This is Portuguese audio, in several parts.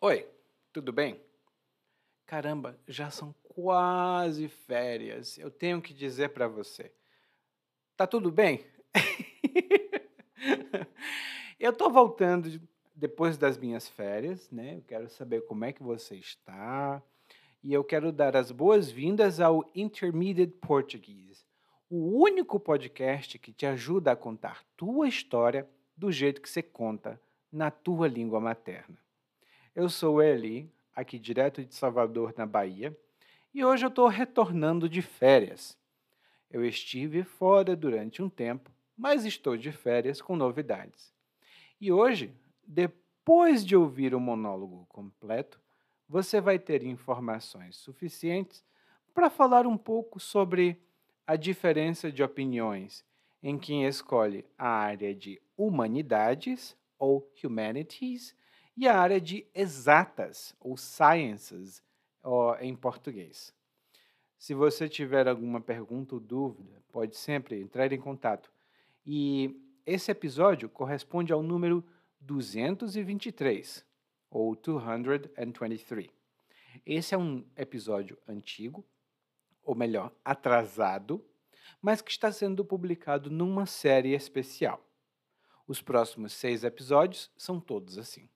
Oi, tudo bem? Caramba, já são quase férias. Eu tenho que dizer para você. Tá tudo bem? Eu tô voltando depois das minhas férias, né? Eu quero saber como é que você está. E eu quero dar as boas-vindas ao Intermediate Portuguese, o único podcast que te ajuda a contar tua história do jeito que você conta na tua língua materna. Eu sou Eli, aqui direto de Salvador, na Bahia, e hoje eu estou retornando de férias. Eu estive fora durante um tempo, mas estou de férias com novidades. E hoje, depois de ouvir o monólogo completo, você vai ter informações suficientes para falar um pouco sobre a diferença de opiniões em quem escolhe a área de humanidades ou humanities e a área de exatas, ou sciences, em português. Se você tiver alguma pergunta ou dúvida, pode sempre entrar em contato. E esse episódio corresponde ao número 223, ou 223. Esse é um episódio antigo, ou melhor, atrasado, mas que está sendo publicado numa série especial. Os próximos seis episódios são todos assim.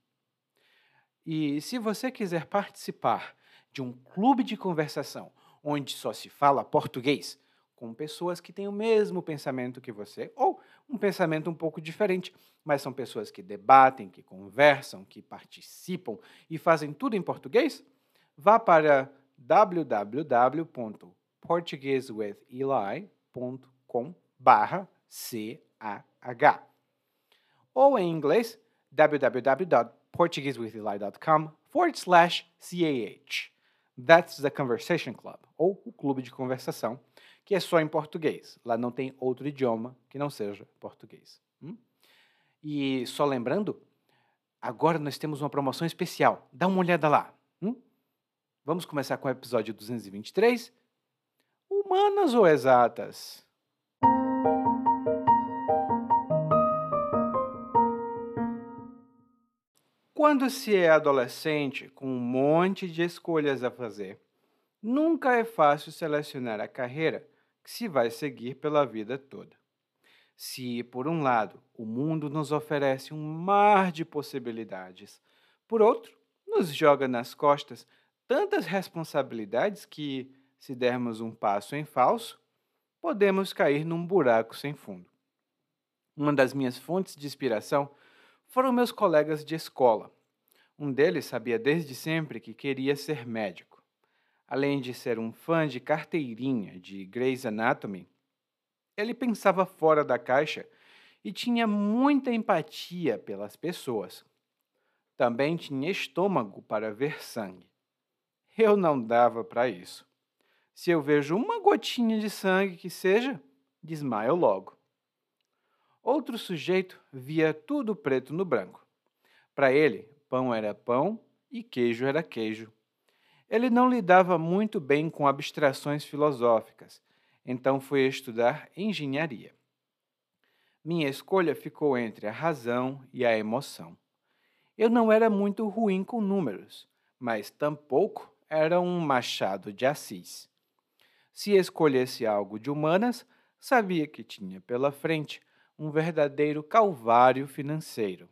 E se você quiser participar de um clube de conversação onde só se fala português, com pessoas que têm o mesmo pensamento que você, ou um pensamento um pouco diferente, mas são pessoas que debatem, que conversam, que participam e fazem tudo em português, vá para www.portuguesewitheli.com/ch ou em inglês www portuguesewitheli.com forward slash CAH. That's the Conversation Club, ou o Clube de Conversação, que é só em português. Lá não tem outro idioma que não seja português. Hum? E só lembrando, agora nós temos uma promoção especial. Dá uma olhada lá. Hum? Vamos começar com o episódio 223. Humanas ou exatas? Quando se é adolescente, com um monte de escolhas a fazer, nunca é fácil selecionar a carreira que se vai seguir pela vida toda. Se, por um lado, o mundo nos oferece um mar de possibilidades, por outro, nos joga nas costas tantas responsabilidades que, se dermos um passo em falso, podemos cair num buraco sem fundo. Uma das minhas fontes de inspiração foram meus colegas de escola. Um deles sabia desde sempre que queria ser médico. Além de ser um fã de carteirinha de Grey's Anatomy, ele pensava fora da caixa e tinha muita empatia pelas pessoas. Também tinha estômago para ver sangue. Eu não dava para isso. Se eu vejo uma gotinha de sangue que seja, desmaio logo. Outro sujeito via tudo preto no branco. Para ele, pão era pão e queijo era queijo. Ele não lidava muito bem com abstrações filosóficas, então foi estudar engenharia. Minha escolha ficou entre a razão e a emoção. Eu não era muito ruim com números, mas tampouco era um Machado de Assis. Se escolhesse algo de humanas, sabia que tinha pela frente um verdadeiro calvário financeiro.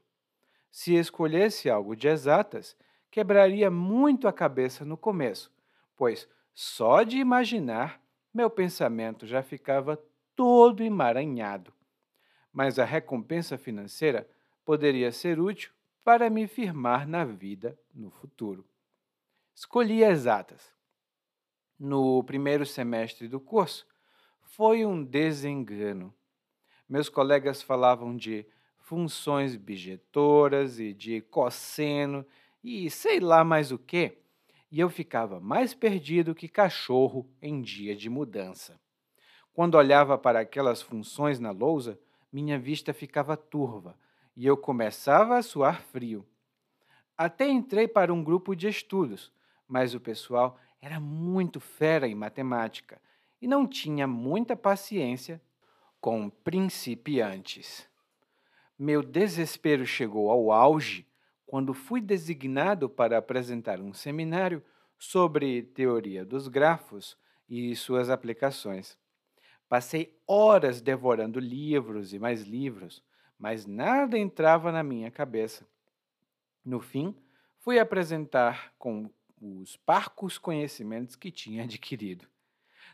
Se escolhesse algo de exatas, quebraria muito a cabeça no começo, pois só de imaginar meu pensamento já ficava todo emaranhado. Mas a recompensa financeira poderia ser útil para me firmar na vida no futuro. Escolhi exatas. No primeiro semestre do curso, foi um desengano. Meus colegas falavam de funções bijetoras e de cosseno e sei lá mais o que, e eu ficava mais perdido que cachorro em dia de mudança. Quando olhava para aquelas funções na lousa, minha vista ficava turva e eu começava a suar frio. Até entrei para um grupo de estudos, mas o pessoal era muito fera em matemática e não tinha muita paciência com principiantes. Meu desespero chegou ao auge quando fui designado para apresentar um seminário sobre teoria dos grafos e suas aplicações. Passei horas devorando livros e mais livros, mas nada entrava na minha cabeça. No fim, fui apresentar com os parcos conhecimentos que tinha adquirido.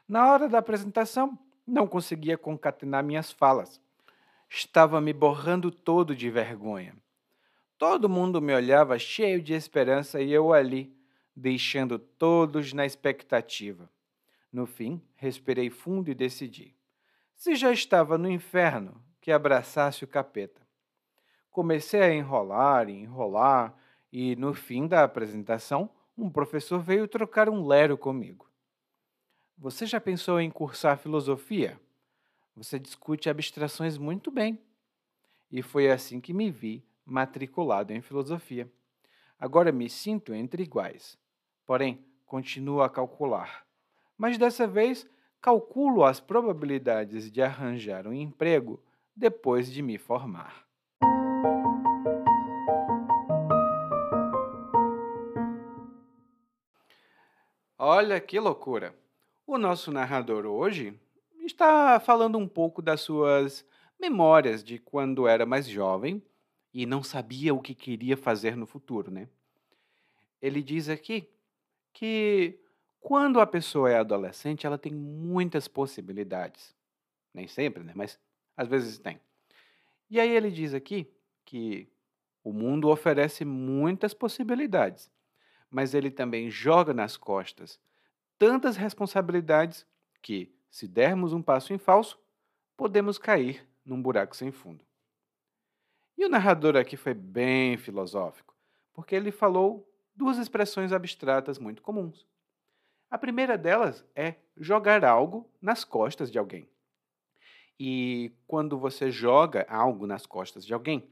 Na hora da apresentação, não conseguia concatenar minhas falas. Estava me borrando todo de vergonha. Todo mundo me olhava cheio de esperança e eu ali, deixando todos na expectativa. No fim, respirei fundo e decidi. Se já estava no inferno, que abraçasse o capeta. Comecei a enrolar e enrolar, e no fim da apresentação, um professor veio trocar um lero comigo. Você já pensou em cursar filosofia? Você discute abstrações muito bem. E foi assim que me vi matriculado em filosofia. Agora me sinto entre iguais. Porém, continuo a calcular. Mas dessa vez, calculo as probabilidades de arranjar um emprego depois de me formar. Olha que loucura! O nosso narrador hoje está falando um pouco das suas memórias de quando era mais jovem e não sabia o que queria fazer no futuro, né? Ele diz aqui que quando a pessoa é adolescente, ela tem muitas possibilidades. Nem sempre, né? Mas às vezes tem. E aí ele diz aqui que o mundo oferece muitas possibilidades, mas ele também joga nas costas tantas responsabilidades que, se dermos um passo em falso, podemos cair num buraco sem fundo. E o narrador aqui foi bem filosófico, porque ele falou duas expressões abstratas muito comuns. A primeira delas é jogar algo nas costas de alguém. E quando você joga algo nas costas de alguém,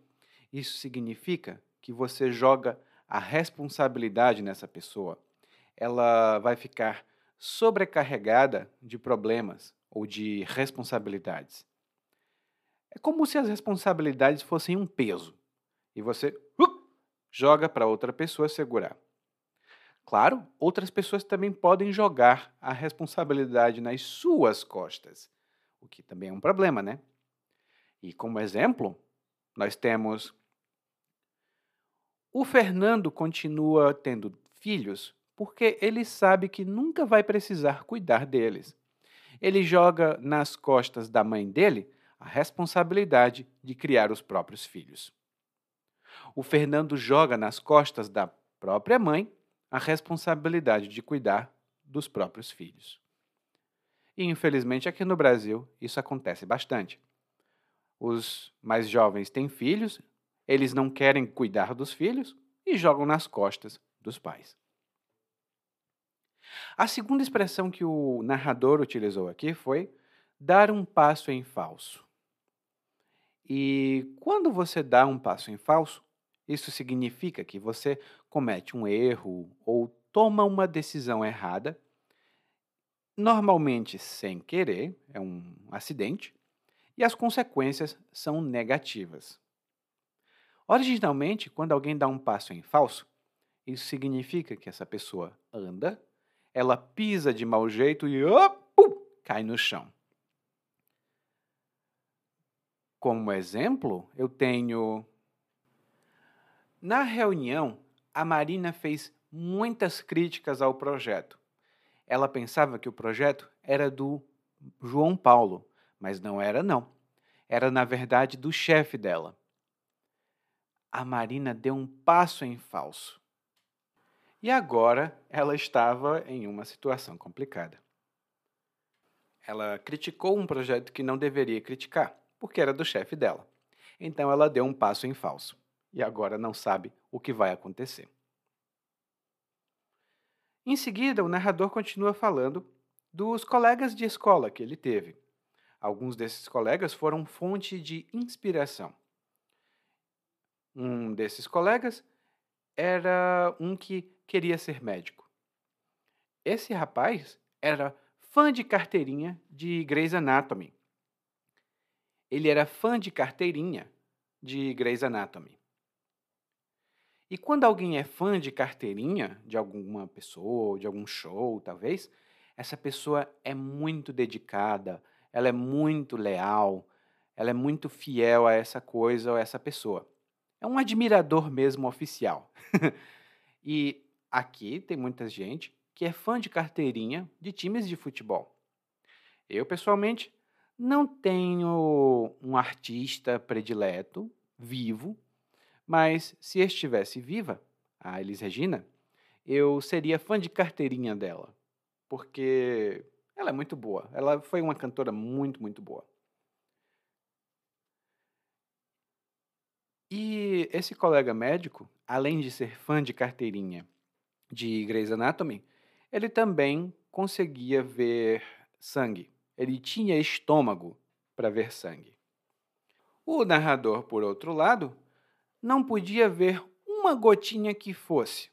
isso significa que você joga a responsabilidade nessa pessoa. Ela vai ficar sobrecarregada de problemas ou de responsabilidades. É como se as responsabilidades fossem um peso e você uh, joga para outra pessoa segurar. Claro, outras pessoas também podem jogar a responsabilidade nas suas costas, o que também é um problema, né? E como exemplo, nós temos o Fernando continua tendo filhos porque ele sabe que nunca vai precisar cuidar deles. Ele joga nas costas da mãe dele a responsabilidade de criar os próprios filhos. O Fernando joga nas costas da própria mãe a responsabilidade de cuidar dos próprios filhos. E infelizmente aqui no Brasil isso acontece bastante. Os mais jovens têm filhos, eles não querem cuidar dos filhos e jogam nas costas dos pais. A segunda expressão que o narrador utilizou aqui foi dar um passo em falso. E quando você dá um passo em falso, isso significa que você comete um erro ou toma uma decisão errada, normalmente sem querer, é um acidente, e as consequências são negativas. Originalmente, quando alguém dá um passo em falso, isso significa que essa pessoa anda, ela pisa de mau jeito e oh, cai no chão. Como exemplo, eu tenho. Na reunião, a Marina fez muitas críticas ao projeto. Ela pensava que o projeto era do João Paulo, mas não era, não. Era, na verdade, do chefe dela. A Marina deu um passo em falso. E agora ela estava em uma situação complicada. Ela criticou um projeto que não deveria criticar porque era do chefe dela. Então ela deu um passo em falso e agora não sabe o que vai acontecer. Em seguida, o narrador continua falando dos colegas de escola que ele teve. Alguns desses colegas foram fonte de inspiração. Um desses colegas era um que queria ser médico. Esse rapaz era fã de carteirinha de Grey's Anatomy ele era fã de carteirinha de Grey's Anatomy. E quando alguém é fã de carteirinha, de alguma pessoa, de algum show, talvez, essa pessoa é muito dedicada, ela é muito leal, ela é muito fiel a essa coisa ou a essa pessoa. É um admirador mesmo oficial. e aqui tem muita gente que é fã de carteirinha de times de futebol. Eu, pessoalmente, não tenho um artista predileto, vivo, mas se estivesse viva, a Elis Regina, eu seria fã de carteirinha dela, porque ela é muito boa. Ela foi uma cantora muito, muito boa. E esse colega médico, além de ser fã de carteirinha de Grey's Anatomy, ele também conseguia ver sangue. Ele tinha estômago para ver sangue. O narrador, por outro lado, não podia ver uma gotinha que fosse.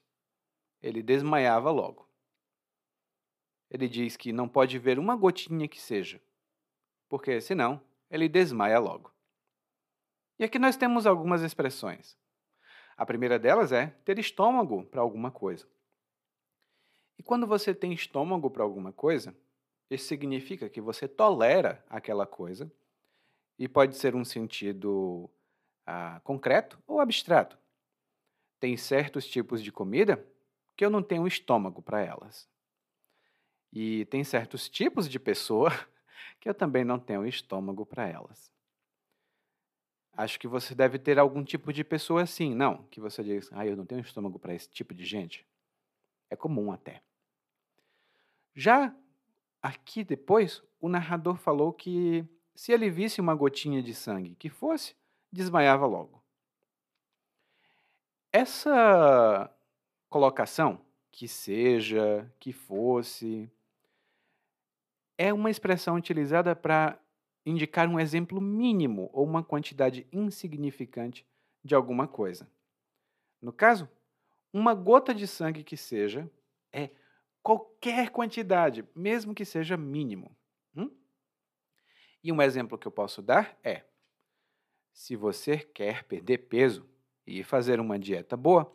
Ele desmaiava logo. Ele diz que não pode ver uma gotinha que seja, porque senão ele desmaia logo. E aqui nós temos algumas expressões. A primeira delas é ter estômago para alguma coisa. E quando você tem estômago para alguma coisa, isso significa que você tolera aquela coisa e pode ser um sentido ah, concreto ou abstrato. Tem certos tipos de comida que eu não tenho estômago para elas. E tem certos tipos de pessoa que eu também não tenho estômago para elas. Acho que você deve ter algum tipo de pessoa assim, não? Que você diz, ah, eu não tenho estômago para esse tipo de gente. É comum até. Já aqui depois, o narrador falou que se ele visse uma gotinha de sangue que fosse, desmaiava logo. Essa colocação, que seja, que fosse, é uma expressão utilizada para indicar um exemplo mínimo ou uma quantidade insignificante de alguma coisa. No caso, uma gota de sangue que seja é qualquer quantidade, mesmo que seja mínimo. Hum? E um exemplo que eu posso dar é: se você quer perder peso e fazer uma dieta boa,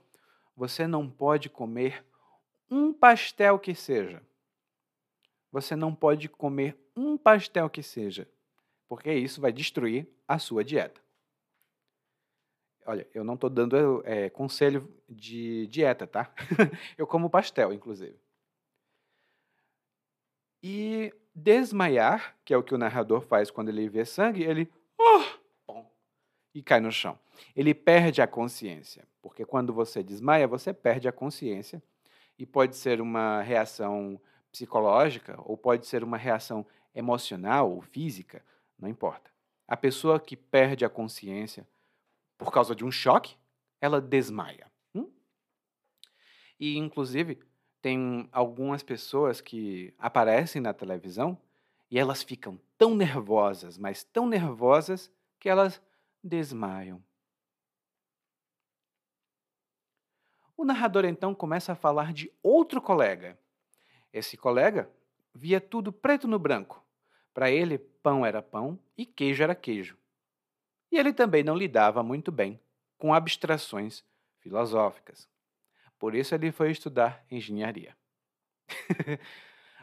você não pode comer um pastel que seja. Você não pode comer um pastel que seja, porque isso vai destruir a sua dieta. Olha, eu não estou dando é, conselho de dieta, tá? eu como pastel, inclusive. E desmaiar, que é o que o narrador faz quando ele vê sangue, ele oh, e cai no chão. Ele perde a consciência, porque quando você desmaia, você perde a consciência e pode ser uma reação psicológica ou pode ser uma reação emocional ou física, não importa. A pessoa que perde a consciência por causa de um choque, ela desmaia. Hum? E, inclusive, tem algumas pessoas que aparecem na televisão e elas ficam tão nervosas, mas tão nervosas, que elas desmaiam. O narrador então começa a falar de outro colega. Esse colega via tudo preto no branco. Para ele, pão era pão e queijo era queijo. E ele também não lidava muito bem com abstrações filosóficas. Por isso ele foi estudar engenharia.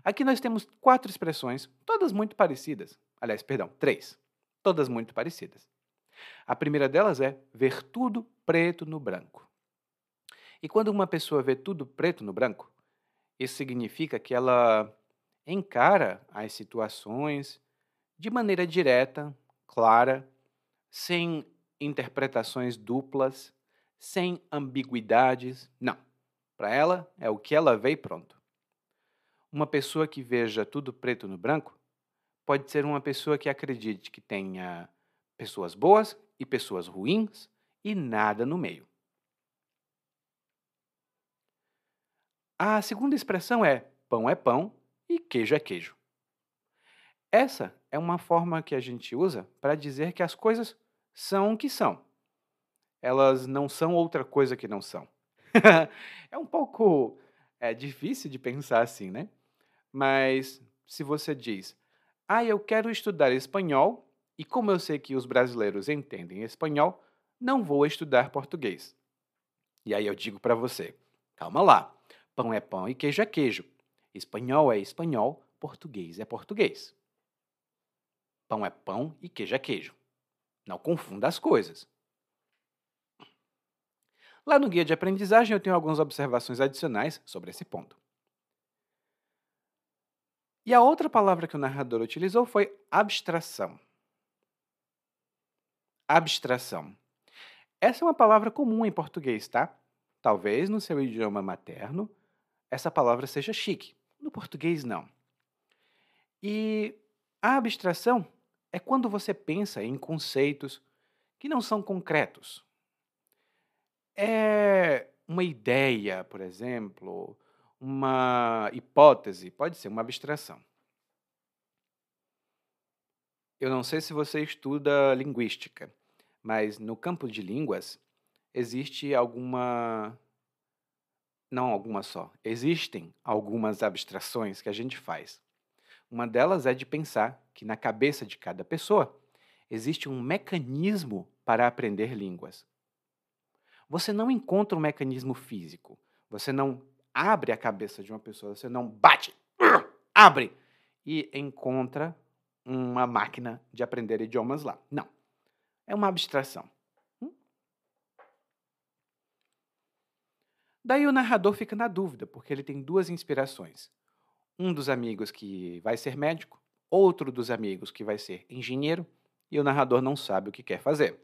Aqui nós temos quatro expressões, todas muito parecidas. Aliás, perdão, três. Todas muito parecidas. A primeira delas é ver tudo preto no branco. E quando uma pessoa vê tudo preto no branco, isso significa que ela encara as situações de maneira direta, clara, sem interpretações duplas, sem ambiguidades. Não. Para ela, é o que ela vê e pronto. Uma pessoa que veja tudo preto no branco pode ser uma pessoa que acredite que tenha pessoas boas e pessoas ruins e nada no meio. A segunda expressão é pão é pão e queijo é queijo. Essa é uma forma que a gente usa para dizer que as coisas são o que são. Elas não são outra coisa que não são. é um pouco é, difícil de pensar assim, né? Mas se você diz, ah, eu quero estudar espanhol, e como eu sei que os brasileiros entendem espanhol, não vou estudar português. E aí eu digo para você: calma lá, pão é pão e queijo é queijo. Espanhol é espanhol, português é português. Pão é pão e queijo é queijo. Não confunda as coisas. Lá no guia de aprendizagem eu tenho algumas observações adicionais sobre esse ponto. E a outra palavra que o narrador utilizou foi abstração. Abstração. Essa é uma palavra comum em português, tá? Talvez no seu idioma materno essa palavra seja chique. No português, não. E a abstração é quando você pensa em conceitos que não são concretos. É uma ideia, por exemplo, uma hipótese, pode ser uma abstração. Eu não sei se você estuda linguística, mas no campo de línguas existe alguma. Não alguma só. Existem algumas abstrações que a gente faz. Uma delas é de pensar que na cabeça de cada pessoa existe um mecanismo para aprender línguas. Você não encontra um mecanismo físico. Você não abre a cabeça de uma pessoa, você não bate, abre e encontra uma máquina de aprender idiomas lá. Não. É uma abstração. Hum? Daí o narrador fica na dúvida, porque ele tem duas inspirações. Um dos amigos que vai ser médico, outro dos amigos que vai ser engenheiro, e o narrador não sabe o que quer fazer.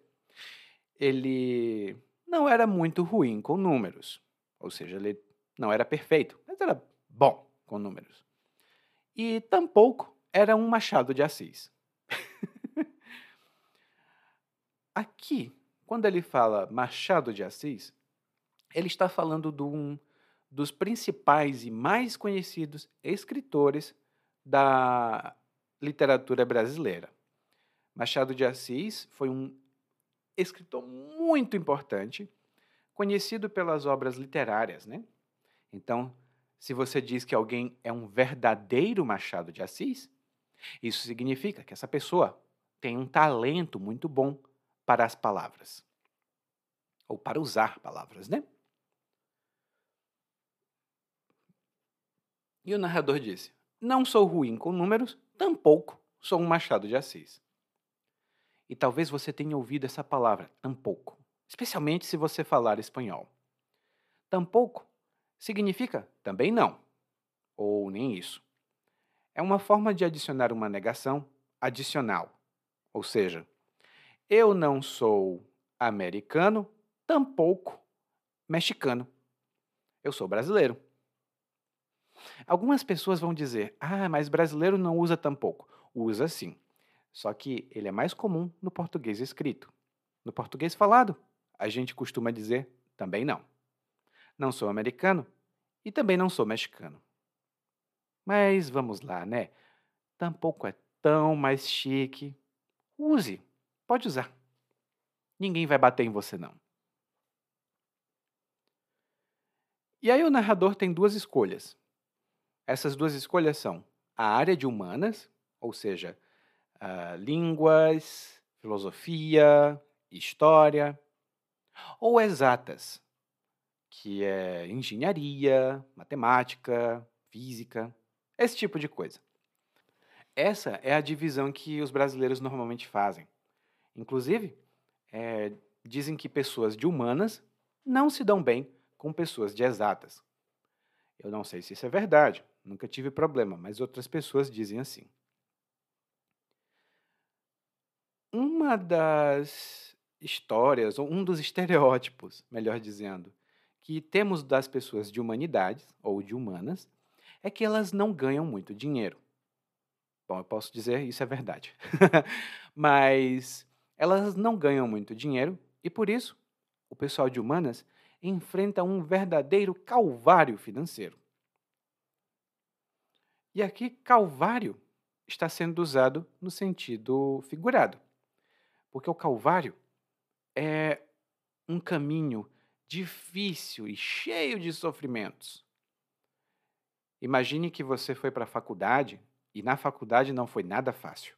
Ele não era muito ruim com números, ou seja, ele não era perfeito, mas era bom com números. E tampouco era um Machado de Assis. Aqui, quando ele fala Machado de Assis, ele está falando de um dos principais e mais conhecidos escritores da literatura brasileira. Machado de Assis foi um escritor muito importante, conhecido pelas obras literárias, né? Então, se você diz que alguém é um verdadeiro Machado de Assis, isso significa que essa pessoa tem um talento muito bom para as palavras. Ou para usar palavras, né? E o narrador disse: Não sou ruim com números, tampouco sou um Machado de Assis. E talvez você tenha ouvido essa palavra, tampouco, especialmente se você falar espanhol. Tampouco significa também não, ou nem isso. É uma forma de adicionar uma negação adicional, ou seja, eu não sou americano, tampouco mexicano. Eu sou brasileiro. Algumas pessoas vão dizer: ah, mas brasileiro não usa tampouco. Usa sim. Só que ele é mais comum no português escrito. No português falado, a gente costuma dizer também não. Não sou americano e também não sou mexicano. Mas vamos lá, né? Tampouco é tão mais chique. Use, pode usar. Ninguém vai bater em você, não. E aí o narrador tem duas escolhas. Essas duas escolhas são a área de humanas, ou seja, uh, línguas, filosofia, história, ou exatas, que é engenharia, matemática, física, esse tipo de coisa. Essa é a divisão que os brasileiros normalmente fazem. Inclusive, é, dizem que pessoas de humanas não se dão bem com pessoas de exatas. Eu não sei se isso é verdade, nunca tive problema, mas outras pessoas dizem assim. Uma das histórias, ou um dos estereótipos, melhor dizendo, que temos das pessoas de humanidades ou de humanas é que elas não ganham muito dinheiro. Bom, eu posso dizer isso é verdade. Mas elas não ganham muito dinheiro e por isso o pessoal de humanas enfrenta um verdadeiro calvário financeiro. E aqui calvário está sendo usado no sentido figurado. Porque o calvário é um caminho difícil e cheio de sofrimentos. Imagine que você foi para a faculdade e na faculdade não foi nada fácil.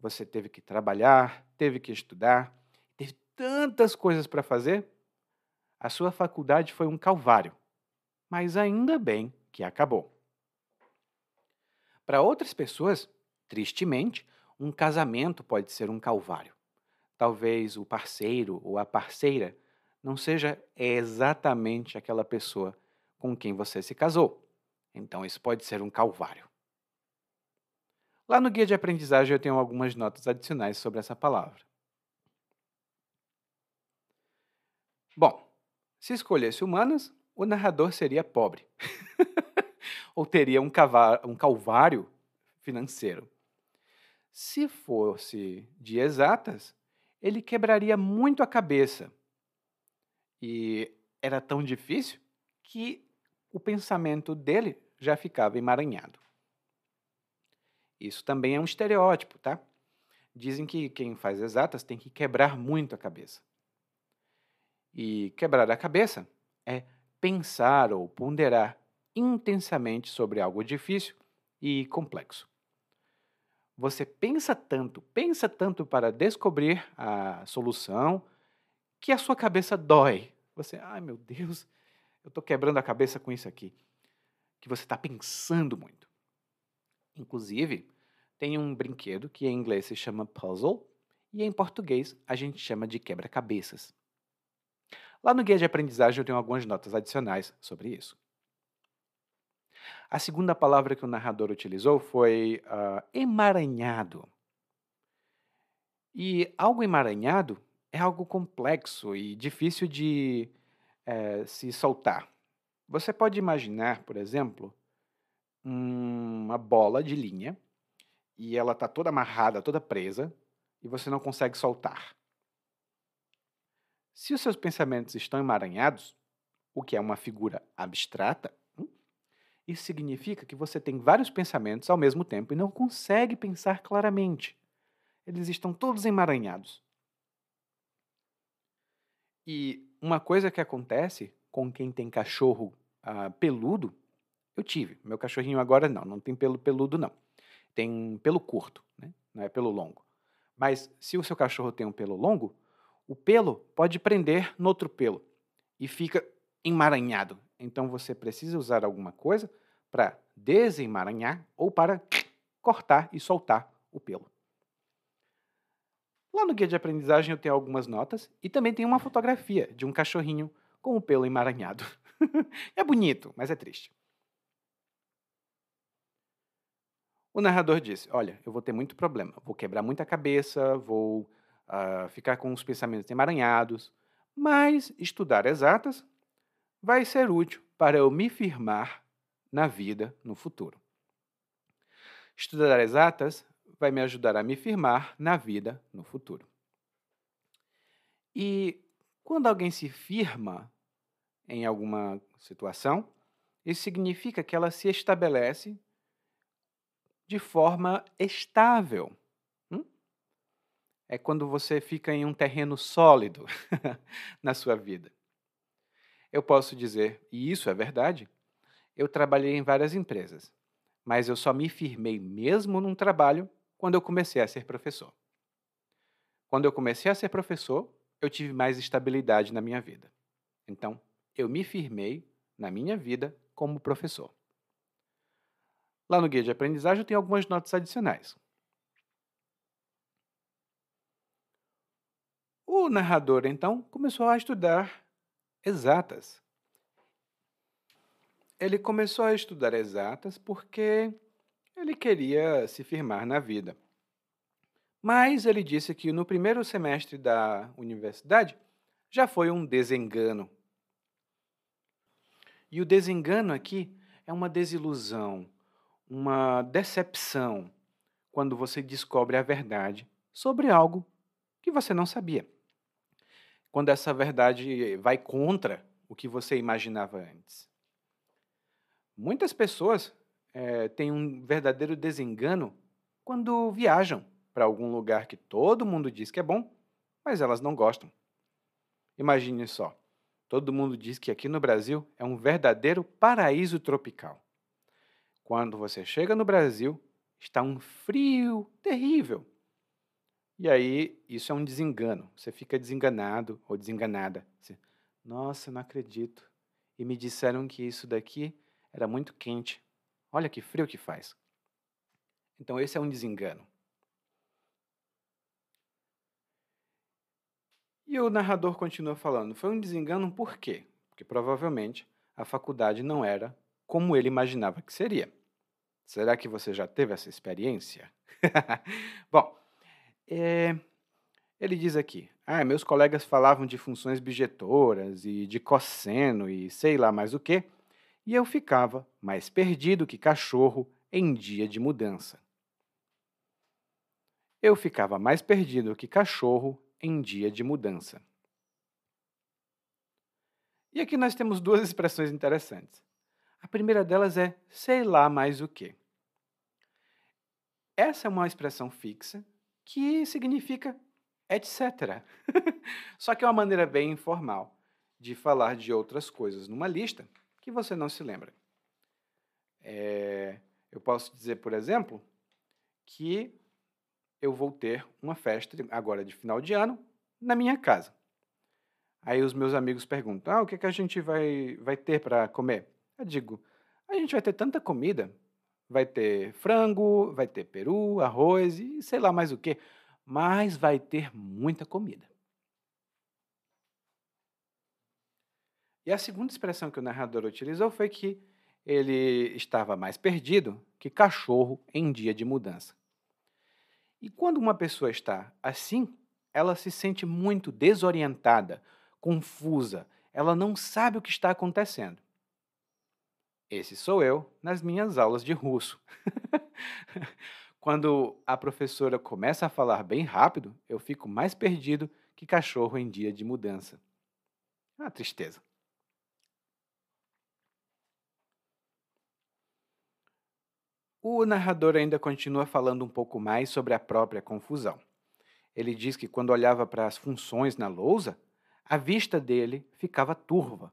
Você teve que trabalhar, teve que estudar, teve tantas coisas para fazer, A sua faculdade foi um calvário, mas ainda bem que acabou. Para outras pessoas, tristemente, um casamento pode ser um calvário. Talvez o parceiro ou a parceira não seja exatamente aquela pessoa com quem você se casou. Então, isso pode ser um calvário. Lá no guia de aprendizagem eu tenho algumas notas adicionais sobre essa palavra. Bom, se escolhesse humanas, o narrador seria pobre. Ou teria um, um calvário financeiro. Se fosse de exatas, ele quebraria muito a cabeça. E era tão difícil que o pensamento dele já ficava emaranhado. Isso também é um estereótipo, tá? Dizem que quem faz exatas tem que quebrar muito a cabeça. E quebrar a cabeça é pensar ou ponderar intensamente sobre algo difícil e complexo. Você pensa tanto, pensa tanto para descobrir a solução, que a sua cabeça dói. Você, ai meu Deus, eu estou quebrando a cabeça com isso aqui. Que você está pensando muito. Inclusive, tem um brinquedo que em inglês se chama puzzle e em português a gente chama de quebra-cabeças. Lá no guia de aprendizagem eu tenho algumas notas adicionais sobre isso. A segunda palavra que o narrador utilizou foi uh, emaranhado. E algo emaranhado é algo complexo e difícil de é, se soltar. Você pode imaginar, por exemplo, uma bola de linha e ela está toda amarrada, toda presa, e você não consegue soltar. Se os seus pensamentos estão emaranhados, o que é uma figura abstrata, isso significa que você tem vários pensamentos ao mesmo tempo e não consegue pensar claramente. Eles estão todos emaranhados. E uma coisa que acontece com quem tem cachorro ah, peludo, eu tive. Meu cachorrinho agora não, não tem pelo peludo não. Tem pelo curto, né? não é pelo longo. Mas se o seu cachorro tem um pelo longo, o pelo pode prender no outro pelo e fica emaranhado. Então você precisa usar alguma coisa para desemaranhar ou para cortar e soltar o pelo. Lá no guia de aprendizagem eu tenho algumas notas e também tem uma fotografia de um cachorrinho com o pelo emaranhado. é bonito, mas é triste. O narrador disse: Olha, eu vou ter muito problema, vou quebrar muita cabeça, vou uh, ficar com os pensamentos emaranhados, mas estudar exatas vai ser útil para eu me firmar na vida no futuro. Estudar exatas vai me ajudar a me firmar na vida no futuro. E quando alguém se firma em alguma situação, isso significa que ela se estabelece de forma estável. Hum? É quando você fica em um terreno sólido na sua vida. Eu posso dizer, e isso é verdade, eu trabalhei em várias empresas, mas eu só me firmei mesmo num trabalho quando eu comecei a ser professor. Quando eu comecei a ser professor, eu tive mais estabilidade na minha vida. Então, eu me firmei na minha vida como professor. Lá no guia de aprendizagem eu tenho algumas notas adicionais. O narrador, então, começou a estudar exatas. Ele começou a estudar exatas porque ele queria se firmar na vida. Mas ele disse que no primeiro semestre da universidade já foi um desengano. E o desengano aqui é uma desilusão, uma decepção, quando você descobre a verdade sobre algo que você não sabia. Quando essa verdade vai contra o que você imaginava antes. Muitas pessoas é, têm um verdadeiro desengano quando viajam para algum lugar que todo mundo diz que é bom, mas elas não gostam. Imagine só, todo mundo diz que aqui no Brasil é um verdadeiro paraíso tropical. Quando você chega no Brasil, está um frio terrível. E aí, isso é um desengano. Você fica desenganado ou desenganada. Você, Nossa, não acredito. E me disseram que isso daqui era muito quente. Olha que frio que faz. Então, esse é um desengano. E o narrador continua falando: foi um desengano por quê? Porque provavelmente a faculdade não era como ele imaginava que seria. Será que você já teve essa experiência? Bom, é, ele diz aqui: ah, meus colegas falavam de funções bijetoras e de cosseno e sei lá mais o que, e eu ficava mais perdido que cachorro em dia de mudança. Eu ficava mais perdido que cachorro em dia de mudança. E aqui nós temos duas expressões interessantes. A primeira delas é sei lá mais o que. Essa é uma expressão fixa que significa etc. Só que é uma maneira bem informal de falar de outras coisas numa lista que você não se lembra. É, eu posso dizer, por exemplo, que eu vou ter uma festa agora de final de ano na minha casa. Aí os meus amigos perguntam: ah, o que, é que a gente vai, vai ter para comer? Eu digo: a gente vai ter tanta comida. Vai ter frango, vai ter peru, arroz e sei lá mais o que mas vai ter muita comida. E a segunda expressão que o narrador utilizou foi que ele estava mais perdido que cachorro em dia de mudança. E quando uma pessoa está assim, ela se sente muito desorientada, confusa, ela não sabe o que está acontecendo. Esse sou eu nas minhas aulas de russo. Quando a professora começa a falar bem rápido, eu fico mais perdido que cachorro em dia de mudança. É uma tristeza. O narrador ainda continua falando um pouco mais sobre a própria confusão. Ele diz que quando olhava para as funções na lousa, a vista dele ficava turva.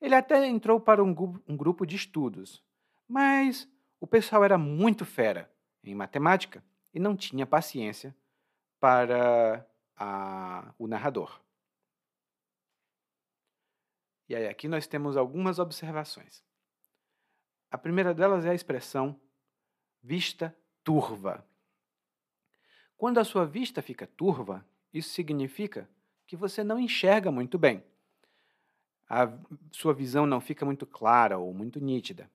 Ele até entrou para um, um grupo de estudos, mas o pessoal era muito fera em matemática e não tinha paciência para a, o narrador. E aí, aqui nós temos algumas observações. A primeira delas é a expressão vista turva. Quando a sua vista fica turva, isso significa que você não enxerga muito bem. A sua visão não fica muito clara ou muito nítida.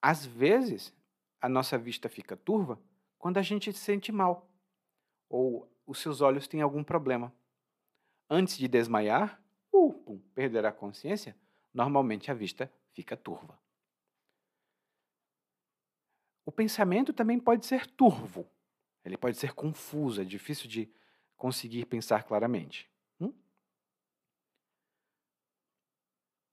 Às vezes, a nossa vista fica turva quando a gente se sente mal ou os seus olhos têm algum problema. Antes de desmaiar ou pum, perder a consciência, normalmente a vista fica turva. O pensamento também pode ser turvo. Ele pode ser confuso, é difícil de conseguir pensar claramente. Hum?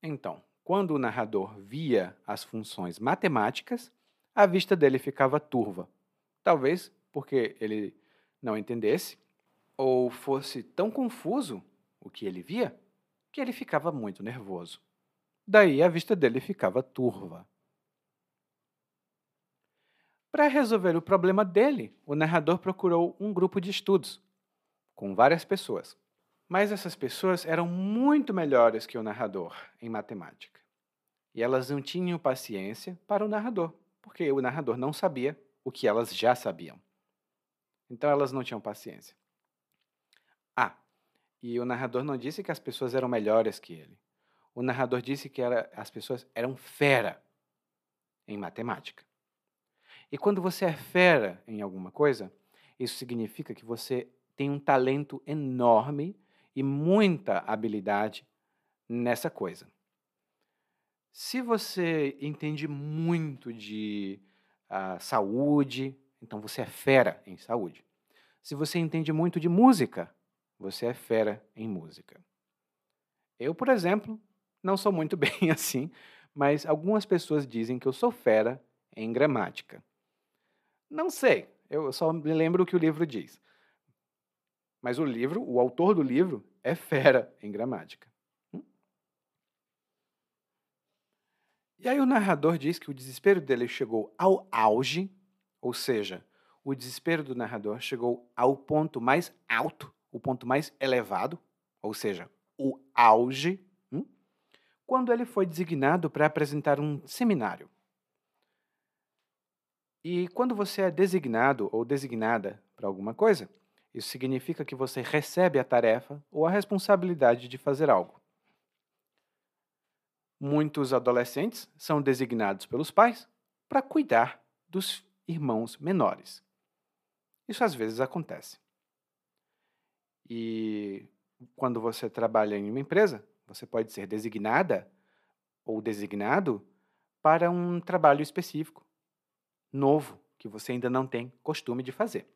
Então, quando o narrador via as funções matemáticas, a vista dele ficava turva. Talvez porque ele não entendesse, ou fosse tão confuso o que ele via, que ele ficava muito nervoso. Daí a vista dele ficava turva. Para resolver o problema dele, o narrador procurou um grupo de estudos, com várias pessoas. Mas essas pessoas eram muito melhores que o narrador em matemática. E elas não tinham paciência para o narrador porque o narrador não sabia o que elas já sabiam. Então elas não tinham paciência. Ah, e o narrador não disse que as pessoas eram melhores que ele. O narrador disse que era, as pessoas eram fera em matemática. E quando você é fera em alguma coisa, isso significa que você tem um talento enorme e muita habilidade nessa coisa. Se você entende muito de uh, saúde, então você é fera em saúde. Se você entende muito de música, você é fera em música. Eu, por exemplo, não sou muito bem assim, mas algumas pessoas dizem que eu sou fera em gramática. Não sei, eu só me lembro o que o livro diz. Mas o livro, o autor do livro, é fera em gramática. E aí o narrador diz que o desespero dele chegou ao auge, ou seja, o desespero do narrador chegou ao ponto mais alto, o ponto mais elevado, ou seja, o auge, hum, quando ele foi designado para apresentar um seminário. E quando você é designado ou designada para alguma coisa, isso significa que você recebe a tarefa ou a responsabilidade de fazer algo. Muitos adolescentes são designados pelos pais para cuidar dos irmãos menores. Isso às vezes acontece. E quando você trabalha em uma empresa, você pode ser designada ou designado para um trabalho específico novo que você ainda não tem costume de fazer.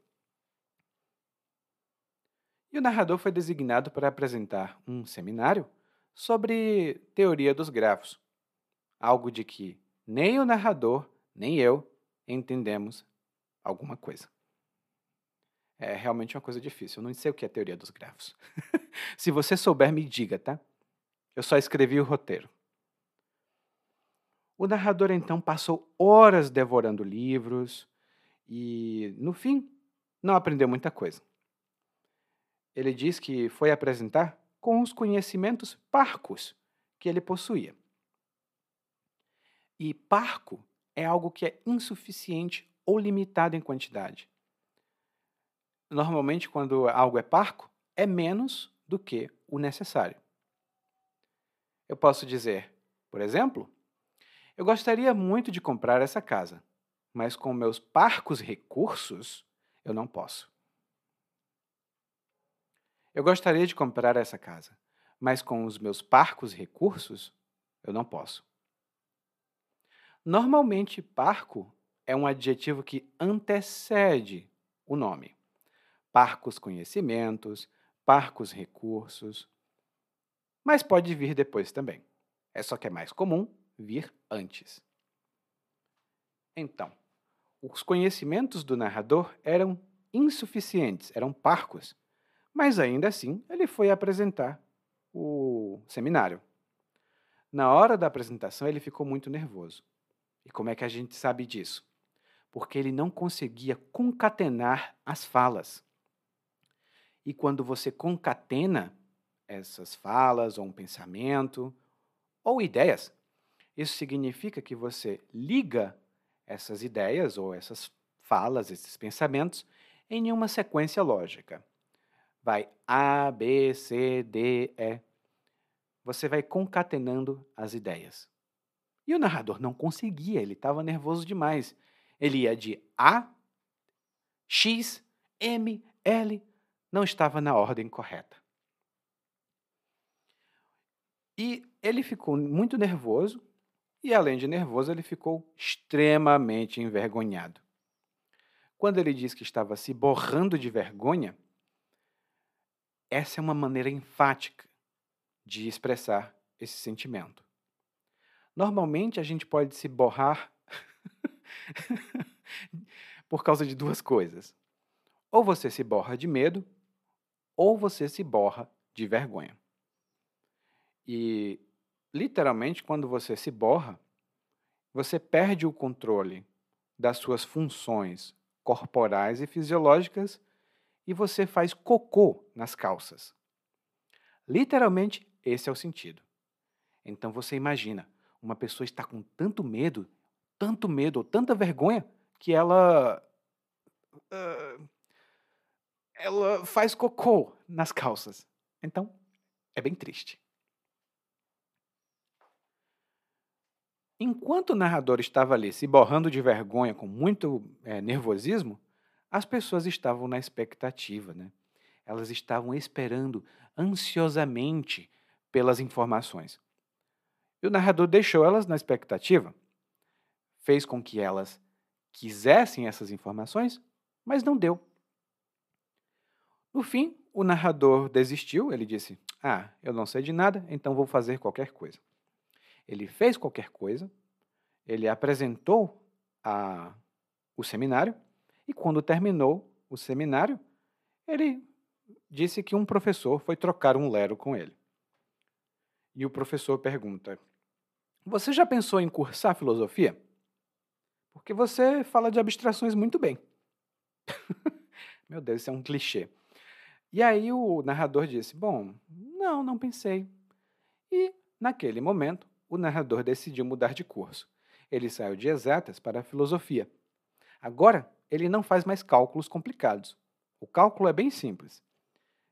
E o narrador foi designado para apresentar um seminário sobre teoria dos grafos, algo de que nem o narrador, nem eu entendemos alguma coisa. É realmente uma coisa difícil. Eu não sei o que é teoria dos grafos. Se você souber, me diga, tá? Eu só escrevi o roteiro. O narrador então passou horas devorando livros e, no fim, não aprendeu muita coisa. Ele diz que foi apresentar com os conhecimentos parcos que ele possuía. E parco é algo que é insuficiente ou limitado em quantidade. Normalmente, quando algo é parco, é menos do que o necessário. Eu posso dizer, por exemplo, eu gostaria muito de comprar essa casa, mas com meus parcos recursos, eu não posso. Eu gostaria de comprar essa casa, mas com os meus parcos recursos, eu não posso. Normalmente, parco é um adjetivo que antecede o nome. Parcos conhecimentos, parcos recursos. Mas pode vir depois também. É só que é mais comum vir antes. Então, os conhecimentos do narrador eram insuficientes, eram parcos, mas ainda assim ele foi apresentar o seminário. Na hora da apresentação, ele ficou muito nervoso. E como é que a gente sabe disso? Porque ele não conseguia concatenar as falas. E quando você concatena essas falas, ou um pensamento, ou ideias, isso significa que você liga essas ideias ou essas falas, esses pensamentos, em uma sequência lógica. Vai A, B, C, D, E. Você vai concatenando as ideias. E o narrador não conseguia, ele estava nervoso demais. Ele ia de A, X, M, L, não estava na ordem correta. E ele ficou muito nervoso, e além de nervoso, ele ficou extremamente envergonhado. Quando ele diz que estava se borrando de vergonha, essa é uma maneira enfática de expressar esse sentimento. Normalmente a gente pode se borrar por causa de duas coisas. Ou você se borra de medo, ou você se borra de vergonha. E literalmente, quando você se borra, você perde o controle das suas funções corporais e fisiológicas e você faz cocô nas calças. Literalmente, esse é o sentido. Então você imagina, uma pessoa está com tanto medo, tanto medo, ou tanta vergonha, que ela. Uh, ela faz cocô nas calças. Então, é bem triste. Enquanto o narrador estava ali se borrando de vergonha com muito é, nervosismo, as pessoas estavam na expectativa, né? Elas estavam esperando ansiosamente pelas informações. E o narrador deixou elas na expectativa, fez com que elas quisessem essas informações, mas não deu. No fim, o narrador desistiu, ele disse: Ah, eu não sei de nada, então vou fazer qualquer coisa. Ele fez qualquer coisa, ele apresentou a, o seminário, e quando terminou o seminário, ele disse que um professor foi trocar um lero com ele. E o professor pergunta: Você já pensou em cursar filosofia? Porque você fala de abstrações muito bem. Meu Deus, isso é um clichê. E aí o narrador disse: Bom, Não, não pensei. E, naquele momento, o narrador decidiu mudar de curso. Ele saiu de exatas para a filosofia. Agora, ele não faz mais cálculos complicados. O cálculo é bem simples.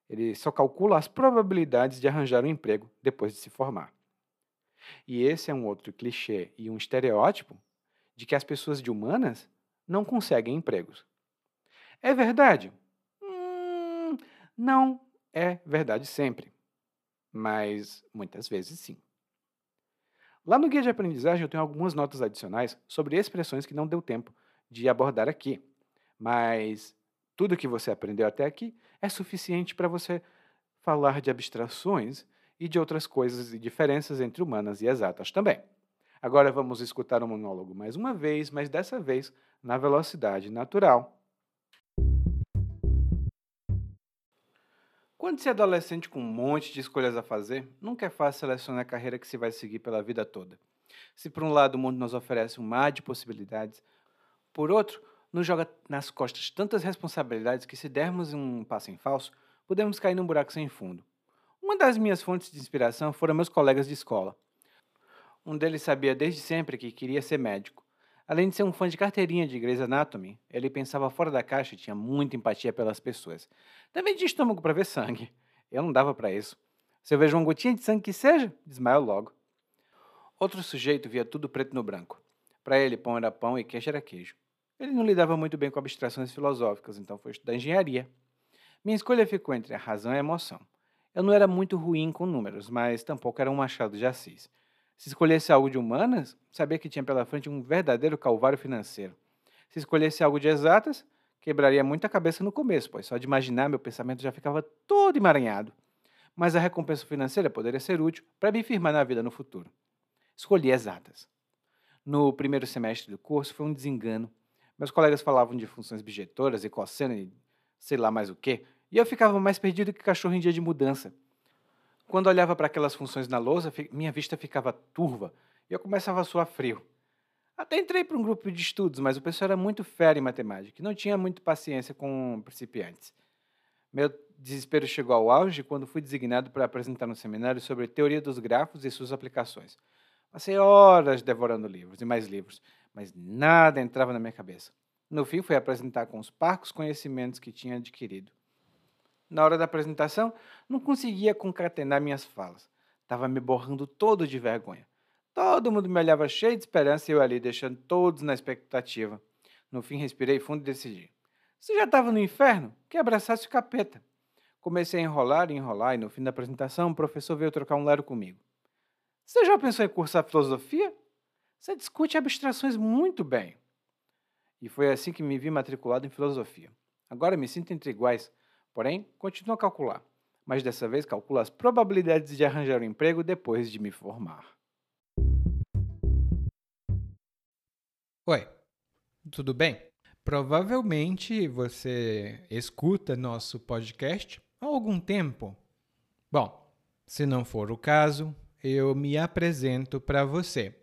Ele só calcula as probabilidades de arranjar um emprego depois de se formar. E esse é um outro clichê e um estereótipo de que as pessoas de humanas não conseguem empregos. É verdade? Hum, não é verdade sempre, mas muitas vezes sim. Lá no guia de aprendizagem eu tenho algumas notas adicionais sobre expressões que não deu tempo de abordar aqui, mas tudo que você aprendeu até aqui é suficiente para você falar de abstrações e de outras coisas e diferenças entre humanas e exatas também. Agora vamos escutar o monólogo mais uma vez, mas dessa vez na velocidade natural. Quando se é adolescente com um monte de escolhas a fazer, nunca é fácil selecionar a carreira que se vai seguir pela vida toda. Se por um lado o mundo nos oferece um mar de possibilidades, por outro, nos joga nas costas tantas responsabilidades que se dermos um passo em falso, podemos cair num buraco sem fundo. Uma das minhas fontes de inspiração foram meus colegas de escola. Um deles sabia desde sempre que queria ser médico. Além de ser um fã de carteirinha de Grey's Anatomy, ele pensava fora da caixa e tinha muita empatia pelas pessoas. Também tinha estômago para ver sangue. Eu não dava para isso. Se eu vejo uma gotinha de sangue que seja, desmaio logo. Outro sujeito via tudo preto no branco. Para ele, pão era pão e queijo era queijo. Ele não lidava muito bem com abstrações filosóficas, então foi estudar engenharia. Minha escolha ficou entre a razão e a emoção. Eu não era muito ruim com números, mas tampouco era um machado de Assis. Se escolhesse algo de humanas, sabia que tinha pela frente um verdadeiro calvário financeiro. Se escolhesse algo de exatas, quebraria muita cabeça no começo, pois só de imaginar meu pensamento já ficava todo emaranhado. Mas a recompensa financeira poderia ser útil para me firmar na vida no futuro. Escolhi exatas. No primeiro semestre do curso foi um desengano. Meus colegas falavam de funções bijetoras e cosseno e sei lá mais o quê, e eu ficava mais perdido que cachorro em dia de mudança. Quando olhava para aquelas funções na lousa, minha vista ficava turva e eu começava a suar frio. Até entrei para um grupo de estudos, mas o pessoal era muito fera em matemática e não tinha muito paciência com principiantes. Meu desespero chegou ao auge quando fui designado para apresentar um seminário sobre teoria dos grafos e suas aplicações. Passei horas devorando livros e mais livros, mas nada entrava na minha cabeça. No fim, fui apresentar com os parcos conhecimentos que tinha adquirido. Na hora da apresentação, não conseguia concatenar minhas falas. Estava me borrando todo de vergonha. Todo mundo me olhava cheio de esperança e eu ali, deixando todos na expectativa. No fim, respirei fundo e decidi. Se já estava no inferno, que abraçasse o capeta. Comecei a enrolar e enrolar, e no fim da apresentação, o professor veio trocar um lero comigo. Você já pensou em cursar filosofia? Você discute abstrações muito bem. E foi assim que me vi matriculado em filosofia. Agora me sinto entre iguais Porém, continuo a calcular, mas dessa vez calculo as probabilidades de arranjar um emprego depois de me formar. Oi, tudo bem? Provavelmente você escuta nosso podcast há algum tempo. Bom, se não for o caso, eu me apresento para você.